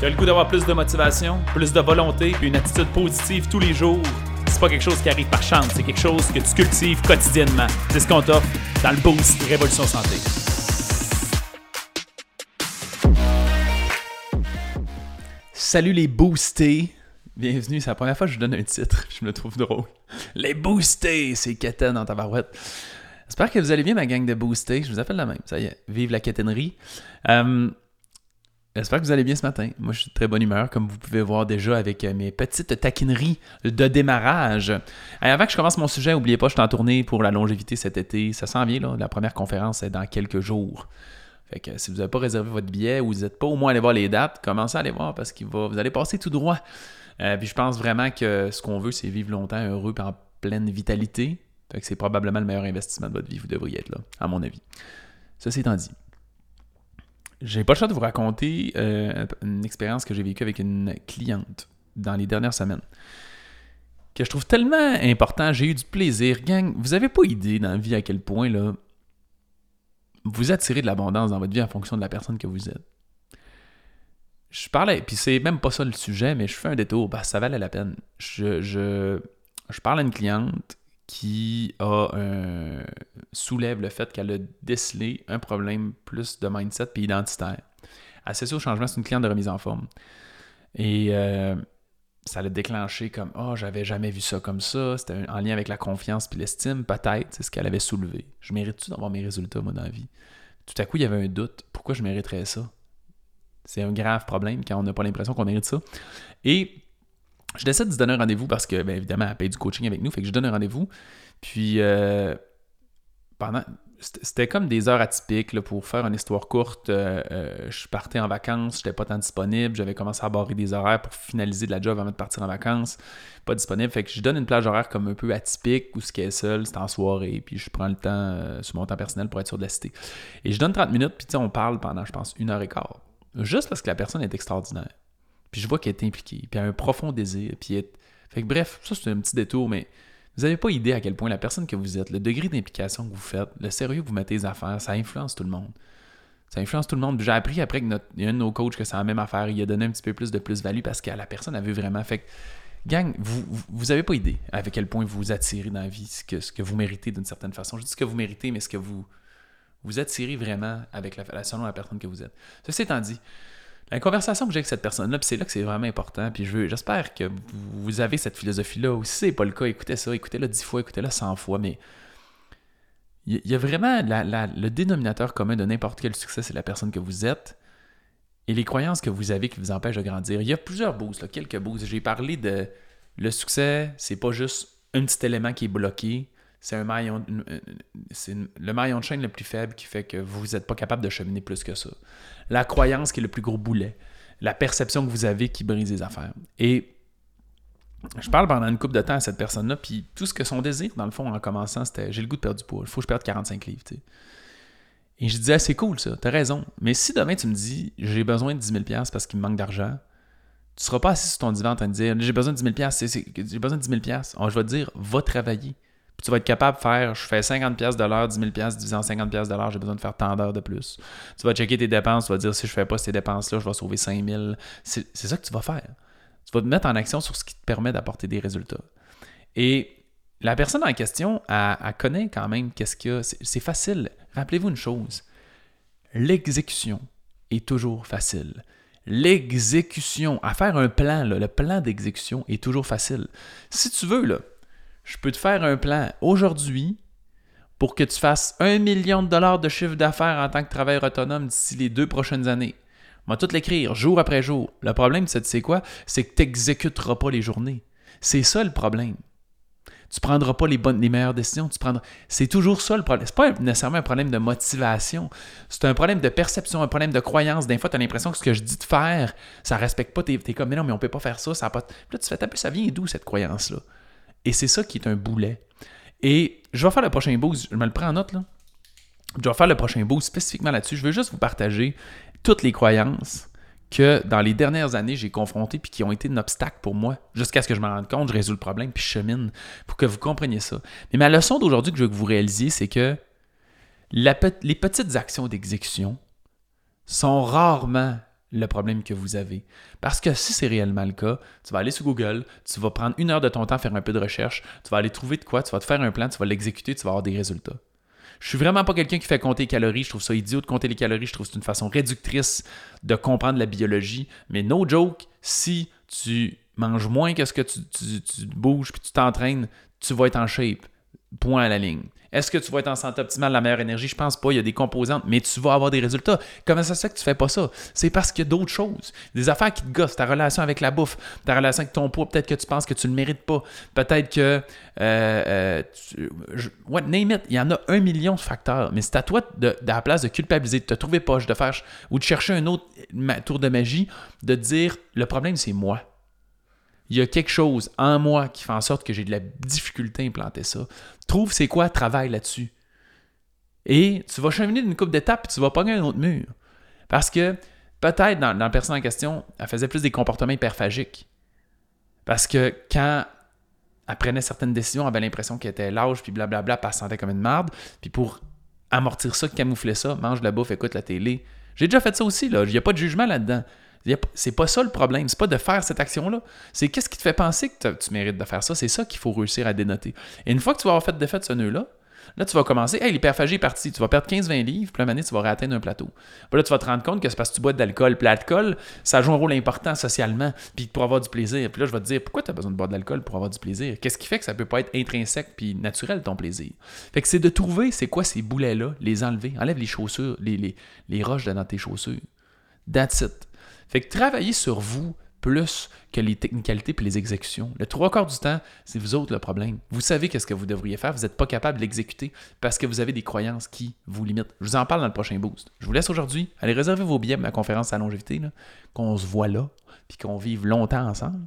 Tu as le goût d'avoir plus de motivation, plus de volonté, puis une attitude positive tous les jours? C'est pas quelque chose qui arrive par chance, c'est quelque chose que tu cultives quotidiennement. C'est ce qu'on t'offre dans le Boost Révolution Santé. Salut les boostés! Bienvenue, c'est la première fois que je vous donne un titre, je me trouve drôle. Les boostés, c'est Keten dans ta barouette. J'espère que vous allez bien, ma gang de boostés. Je vous appelle la même. Ça y est, vive la caténerie. Euh, J'espère que vous allez bien ce matin. Moi, je suis de très bonne humeur, comme vous pouvez voir déjà avec euh, mes petites taquineries de démarrage. avant que je commence mon sujet, n'oubliez pas, je suis en tournée pour la longévité cet été. Ça s'en vient, là. La première conférence est dans quelques jours. Fait que si vous n'avez pas réservé votre billet ou vous n'êtes pas au moins allé voir les dates, commencez à aller voir parce que vous allez passer tout droit. Euh, puis je pense vraiment que ce qu'on veut, c'est vivre longtemps, heureux et en pleine vitalité. C'est probablement le meilleur investissement de votre vie. Vous devriez être là, à mon avis. Ceci étant dit, j'ai pas le choix de vous raconter euh, une expérience que j'ai vécue avec une cliente dans les dernières semaines. Que je trouve tellement important. J'ai eu du plaisir. Gang, vous avez pas idée dans la vie à quel point là, vous attirez de l'abondance dans votre vie en fonction de la personne que vous êtes. Je parlais, puis c'est même pas ça le sujet, mais je fais un détour, bah, ça valait la peine. Je, je, je parle à une cliente qui a soulève le fait qu'elle a décelé un problème plus de mindset puis identitaire. Associé au changement, c'est une cliente de remise en forme. Et euh, ça l'a déclenché comme Oh, j'avais jamais vu ça comme ça. C'était en lien avec la confiance puis l'estime, peut-être, c'est ce qu'elle avait soulevé. Je mérite-tu d'avoir mes résultats, moi, dans la vie? Tout à coup, il y avait un doute. Pourquoi je mériterais ça? C'est un grave problème quand on n'a pas l'impression qu'on mérite ça. Et je décide de se donner un rendez-vous parce que, bien évidemment, elle paye du coaching avec nous, fait que je donne un rendez-vous. Puis, euh, pendant. C'était comme des heures atypiques pour faire une histoire courte. Euh, euh, je partais en vacances, j'étais pas tant disponible. J'avais commencé à barrer des horaires pour finaliser de la job avant de partir en vacances. Pas disponible. Fait que je donne une plage horaire comme un peu atypique où ce qui est seul, c'est en soirée. Puis je prends le temps sur mon temps personnel pour être sûr de la cité. Et je donne 30 minutes, puis on parle pendant, je pense, une heure et quart. Juste parce que la personne est extraordinaire. Puis je vois qu'elle est impliquée, puis elle a un profond désir. Puis Fait que bref, ça c'est un petit détour, mais vous n'avez pas idée à quel point la personne que vous êtes, le degré d'implication que vous faites, le sérieux que vous mettez les affaires, ça influence tout le monde. Ça influence tout le monde. J'ai appris après que notre, y a un de nos coachs que c'est la même affaire. Il a donné un petit peu plus de plus-value parce que la personne a vu vraiment. Fait que, gang, vous n'avez pas idée à quel point vous vous attirez dans la vie, ce que, ce que vous méritez d'une certaine façon. Je dis ce que vous méritez, mais ce que vous vous attirez vraiment avec la, selon la personne que vous êtes. Ceci étant dit, la conversation que j'ai avec cette personne-là, puis c'est là que c'est vraiment important, puis je j'espère que vous avez cette philosophie-là, ou si c'est pas le cas, écoutez ça, écoutez-le dix fois, écoutez-le cent fois, mais il y, a vraiment le dénominateur commun de n'importe quel succès, c'est la personne que vous êtes et les croyances que vous avez qui vous empêchent de grandir. Il y a plusieurs boosts, quelques boosts. J'ai parlé de le succès, c'est pas juste un petit élément qui est bloqué, c'est un c'est le maillon de chaîne le plus faible qui fait que vous n'êtes pas capable de cheminer plus que ça. La croyance qui est le plus gros boulet. La perception que vous avez qui brise les affaires. Et je parle pendant une couple de temps à cette personne-là, puis tout ce que son désir, dans le fond, en commençant, c'était j'ai le goût de perdre du poids, il faut que je perde 45 livres. Et je disais, c'est cool ça, t'as raison. Mais si demain tu me dis j'ai besoin de 10 000 parce qu'il me manque d'argent, tu seras pas assis sur ton divan en train de dire j'ai besoin de 10 000 j'ai besoin de 10 000 je vais te dire va travailler. Tu vas être capable de faire, je fais 50$ de l'heure, 10 000$ divisé en 50$ de l'heure, j'ai besoin de faire tant d'heures de plus. Tu vas checker tes dépenses, tu vas dire si je fais pas ces dépenses-là, je vais sauver 5 000. C'est ça que tu vas faire. Tu vas te mettre en action sur ce qui te permet d'apporter des résultats. Et la personne en question, elle, connaît quand même qu'est-ce qu'il y a. C'est facile. Rappelez-vous une chose. L'exécution est toujours facile. L'exécution, à faire un plan, le plan d'exécution est toujours facile. Si tu veux, là, je peux te faire un plan aujourd'hui pour que tu fasses un million de dollars de chiffre d'affaires en tant que travailleur autonome d'ici les deux prochaines années. On va tout l'écrire jour après jour. Le problème, c'est quoi? C'est que tu n'exécuteras pas les journées. C'est ça le problème. Tu ne prendras pas les meilleures décisions. Tu prendras... C'est toujours ça le problème. C'est pas nécessairement un problème de motivation. C'est un problème de perception, un problème de croyance. Des fois, tu as l'impression que ce que je dis de faire, ça respecte pas. Tu es, comme, mais non, mais on peut pas faire ça. ça pas... là, tu fais taper, ça vient d'où cette croyance-là? Et c'est ça qui est un boulet. Et je vais faire le prochain boost, je me le prends en note là. Je vais faire le prochain boost spécifiquement là-dessus. Je veux juste vous partager toutes les croyances que dans les dernières années, j'ai confrontées puis qui ont été un obstacle pour moi. Jusqu'à ce que je me rende compte, je résous le problème puis je chemine pour que vous compreniez ça. Mais ma leçon d'aujourd'hui que je veux que vous réalisiez, c'est que les petites actions d'exécution sont rarement le problème que vous avez. Parce que si c'est réellement le cas, tu vas aller sur Google, tu vas prendre une heure de ton temps à faire un peu de recherche, tu vas aller trouver de quoi, tu vas te faire un plan, tu vas l'exécuter, tu vas avoir des résultats. Je suis vraiment pas quelqu'un qui fait compter les calories. Je trouve ça idiot de compter les calories. Je trouve que c'est une façon réductrice de comprendre la biologie. Mais no joke, si tu manges moins que ce que tu, tu bouges puis tu t'entraînes, tu vas être en shape. Point à la ligne. Est-ce que tu vas être en santé optimale, la meilleure énergie? Je pense pas. Il y a des composantes, mais tu vas avoir des résultats. Comment ça se fait que tu fais pas ça? C'est parce qu'il y a d'autres choses. Des affaires qui te gossent. Ta relation avec la bouffe, ta relation avec ton poids, peut-être que tu penses que tu le mérites pas. Peut-être que. Euh, euh name it. Il y en a un million de facteurs. Mais c'est à toi, de, la place de culpabiliser, de te trouver poche, de faire. ou de chercher un autre tour de magie, de dire le problème, c'est moi il y a quelque chose en moi qui fait en sorte que j'ai de la difficulté à implanter ça. Trouve c'est quoi, travaille là-dessus. Et tu vas cheminer d'une coupe d'étapes et tu vas pogner un autre mur. Parce que peut-être dans, la personne en question, elle faisait plus des comportements hyperphagiques. Parce que quand elle prenait certaines décisions, elle avait l'impression qu'elle était lâche, puis blablabla, puis elle se sentait comme une marde. Puis pour amortir ça, camoufler ça, mange de la bouffe, écoute la télé. J'ai déjà fait ça aussi, là. Il n'y a pas de jugement là-dedans. C'est pas ça le problème. C'est pas de faire cette action-là. C'est qu'est-ce qui te fait penser que tu mérites de faire ça? C'est ça qu'il faut réussir à dénoter. Et une fois que tu vas avoir fait défaite ce nœud-là, Là, tu vas commencer, hey, l'hyperphagie est partie, tu vas perdre 15-20 livres, puis là, tu vas réatteindre un plateau. Puis là, tu vas te rendre compte que c'est parce que tu bois de l'alcool. Puis l'alcool, ça joue un rôle important socialement, puis pour avoir du plaisir. Puis là, je vais te dire, pourquoi tu as besoin de boire de l'alcool pour avoir du plaisir? Qu'est-ce qui fait que ça peut pas être intrinsèque puis naturel ton plaisir? Fait que c'est de trouver, c'est quoi ces boulets-là, les enlever. Enlève les chaussures, les, les, les roches dans tes chaussures. That's it. Fait que travailler sur vous plus que les technicalités et les exécutions. Le trois quarts du temps, c'est vous autres le problème. Vous savez qu'est-ce que vous devriez faire, vous n'êtes pas capable de l'exécuter parce que vous avez des croyances qui vous limitent. Je vous en parle dans le prochain boost. Je vous laisse aujourd'hui. Allez réserver vos billets pour ma conférence à longévité, qu'on se voit là, puis qu'on vive longtemps ensemble.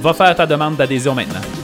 Va faire ta demande d'adhésion maintenant.